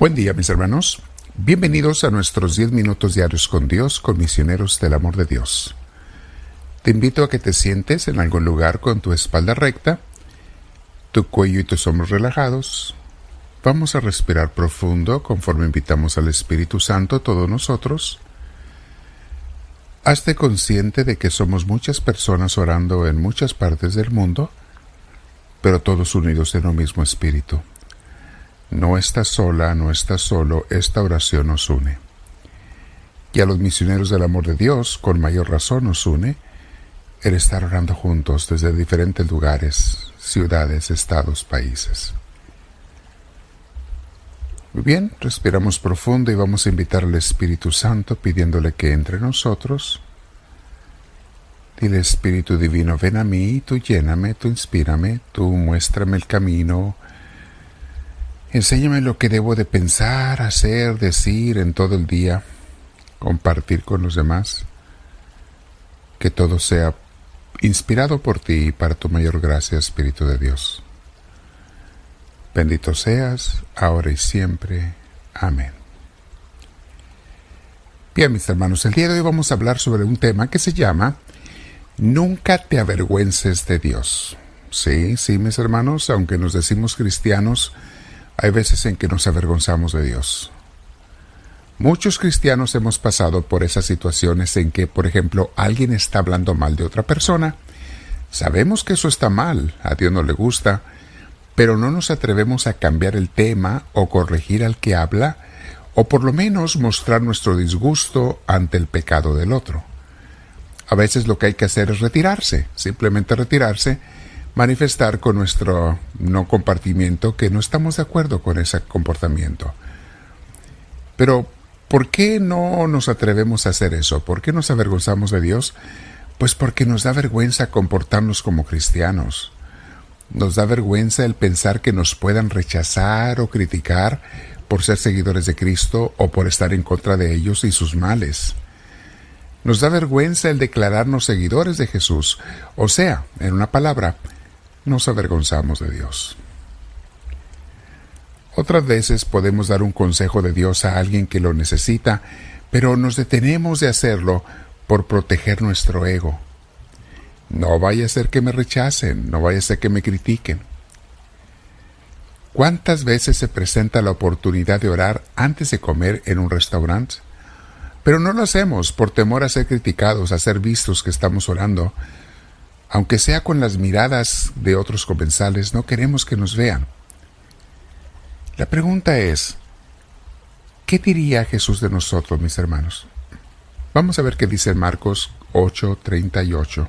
Buen día mis hermanos. Bienvenidos a nuestros 10 minutos diarios con Dios, con misioneros del amor de Dios. Te invito a que te sientes en algún lugar con tu espalda recta, tu cuello y tus hombros relajados. Vamos a respirar profundo conforme invitamos al Espíritu Santo todos nosotros. Hazte consciente de que somos muchas personas orando en muchas partes del mundo, pero todos unidos en un mismo espíritu. No estás sola, no estás solo, esta oración nos une. Y a los misioneros del amor de Dios, con mayor razón nos une, el estar orando juntos desde diferentes lugares, ciudades, estados, países. Muy bien, respiramos profundo y vamos a invitar al Espíritu Santo pidiéndole que entre nosotros. Dile Espíritu Divino, ven a mí, tú lléname, tú inspírame, tú muéstrame el camino, Enséñame lo que debo de pensar, hacer, decir en todo el día, compartir con los demás. Que todo sea inspirado por ti y para tu mayor gracia, Espíritu de Dios. Bendito seas, ahora y siempre. Amén. Bien, mis hermanos, el día de hoy vamos a hablar sobre un tema que se llama Nunca te avergüences de Dios. Sí, sí, mis hermanos, aunque nos decimos cristianos, hay veces en que nos avergonzamos de Dios. Muchos cristianos hemos pasado por esas situaciones en que, por ejemplo, alguien está hablando mal de otra persona. Sabemos que eso está mal, a Dios no le gusta, pero no nos atrevemos a cambiar el tema o corregir al que habla, o por lo menos mostrar nuestro disgusto ante el pecado del otro. A veces lo que hay que hacer es retirarse, simplemente retirarse, manifestar con nuestro no compartimiento que no estamos de acuerdo con ese comportamiento. Pero, ¿por qué no nos atrevemos a hacer eso? ¿Por qué nos avergonzamos de Dios? Pues porque nos da vergüenza comportarnos como cristianos. Nos da vergüenza el pensar que nos puedan rechazar o criticar por ser seguidores de Cristo o por estar en contra de ellos y sus males. Nos da vergüenza el declararnos seguidores de Jesús, o sea, en una palabra, nos avergonzamos de Dios. Otras veces podemos dar un consejo de Dios a alguien que lo necesita, pero nos detenemos de hacerlo por proteger nuestro ego. No vaya a ser que me rechacen, no vaya a ser que me critiquen. ¿Cuántas veces se presenta la oportunidad de orar antes de comer en un restaurante? Pero no lo hacemos por temor a ser criticados, a ser vistos que estamos orando, aunque sea con las miradas de otros comensales, no queremos que nos vean. La pregunta es, ¿qué diría Jesús de nosotros, mis hermanos? Vamos a ver qué dice Marcos 8:38.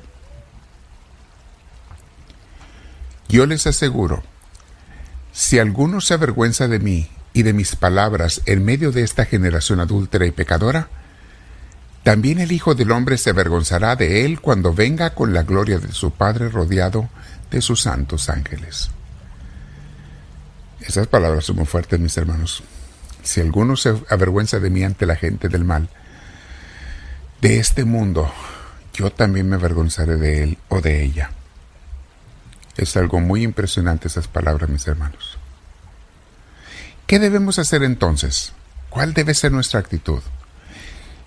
Yo les aseguro, si alguno se avergüenza de mí y de mis palabras en medio de esta generación adúltera y pecadora, también el Hijo del Hombre se avergonzará de él cuando venga con la gloria de su Padre rodeado de sus santos ángeles. Esas palabras son muy fuertes, mis hermanos. Si alguno se avergüenza de mí ante la gente del mal, de este mundo, yo también me avergonzaré de él o de ella. Es algo muy impresionante esas palabras, mis hermanos. ¿Qué debemos hacer entonces? ¿Cuál debe ser nuestra actitud?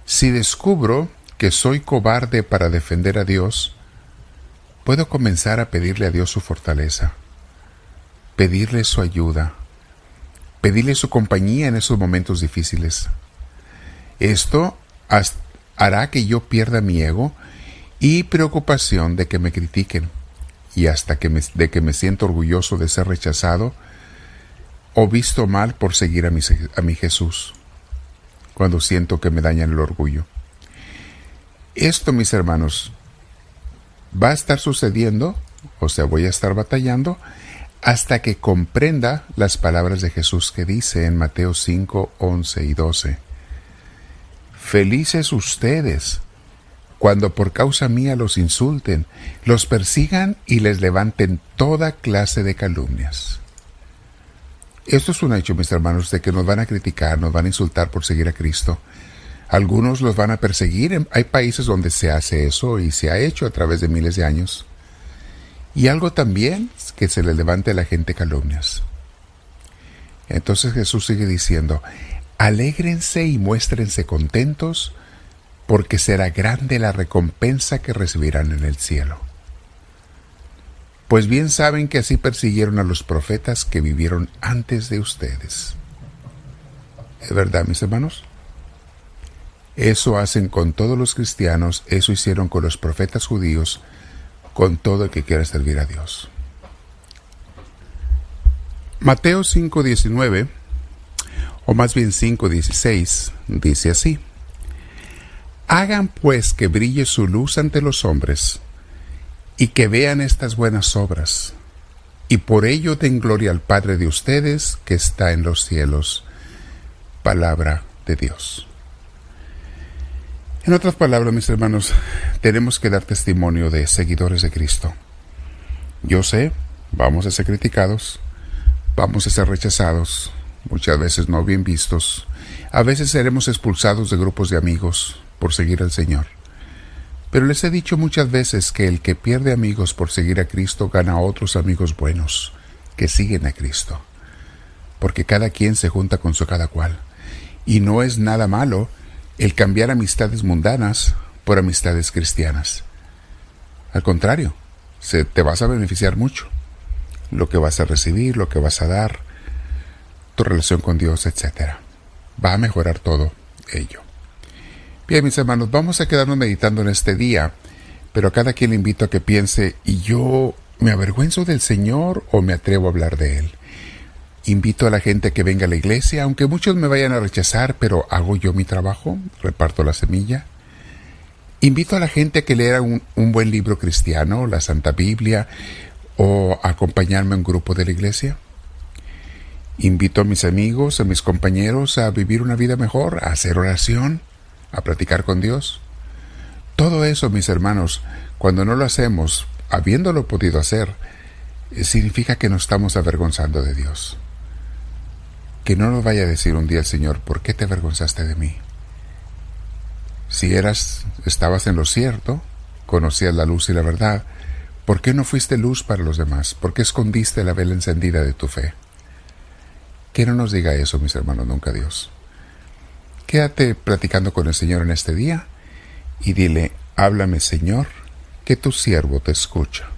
Si descubro que soy cobarde para defender a Dios, puedo comenzar a pedirle a Dios su fortaleza, pedirle su ayuda, pedirle su compañía en esos momentos difíciles. Esto hará que yo pierda mi ego y preocupación de que me critiquen y hasta que me, de que me siento orgulloso de ser rechazado o visto mal por seguir a mi, a mi Jesús cuando siento que me dañan el orgullo. Esto, mis hermanos, va a estar sucediendo, o sea, voy a estar batallando, hasta que comprenda las palabras de Jesús que dice en Mateo 5, 11 y 12. Felices ustedes cuando por causa mía los insulten, los persigan y les levanten toda clase de calumnias. Esto es un hecho, mis hermanos, de que nos van a criticar, nos van a insultar por seguir a Cristo. Algunos los van a perseguir. Hay países donde se hace eso y se ha hecho a través de miles de años. Y algo también que se le levante a la gente calumnias. Entonces Jesús sigue diciendo, alégrense y muéstrense contentos, porque será grande la recompensa que recibirán en el cielo. Pues bien saben que así persiguieron a los profetas que vivieron antes de ustedes. ¿Es verdad, mis hermanos? Eso hacen con todos los cristianos, eso hicieron con los profetas judíos, con todo el que quiera servir a Dios. Mateo 5:19, o más bien 5:16, dice así, Hagan pues que brille su luz ante los hombres, y que vean estas buenas obras, y por ello den gloria al Padre de ustedes que está en los cielos. Palabra de Dios. En otras palabras, mis hermanos, tenemos que dar testimonio de seguidores de Cristo. Yo sé, vamos a ser criticados, vamos a ser rechazados, muchas veces no bien vistos, a veces seremos expulsados de grupos de amigos por seguir al Señor. Pero les he dicho muchas veces que el que pierde amigos por seguir a Cristo gana otros amigos buenos que siguen a Cristo. Porque cada quien se junta con su cada cual. Y no es nada malo el cambiar amistades mundanas por amistades cristianas. Al contrario, se, te vas a beneficiar mucho. Lo que vas a recibir, lo que vas a dar, tu relación con Dios, etc. Va a mejorar todo ello. Bien, mis hermanos, vamos a quedarnos meditando en este día, pero a cada quien le invito a que piense, ¿y yo me avergüenzo del Señor o me atrevo a hablar de Él? Invito a la gente a que venga a la iglesia, aunque muchos me vayan a rechazar, pero hago yo mi trabajo, reparto la semilla. Invito a la gente a que lea un, buen libro cristiano, la Santa Biblia, o a acompañarme a un grupo de la iglesia. Invito a mis amigos, a mis compañeros a vivir una vida mejor, a hacer oración, a practicar con Dios. Todo eso, mis hermanos, cuando no lo hacemos, habiéndolo podido hacer, significa que nos estamos avergonzando de Dios. Que no nos vaya a decir un día el Señor, ¿por qué te avergonzaste de mí? Si eras, estabas en lo cierto, conocías la luz y la verdad, ¿por qué no fuiste luz para los demás? ¿Por qué escondiste la vela encendida de tu fe? Que no nos diga eso, mis hermanos, nunca Dios. Quédate platicando con el Señor en este día y dile, háblame Señor, que tu siervo te escucha.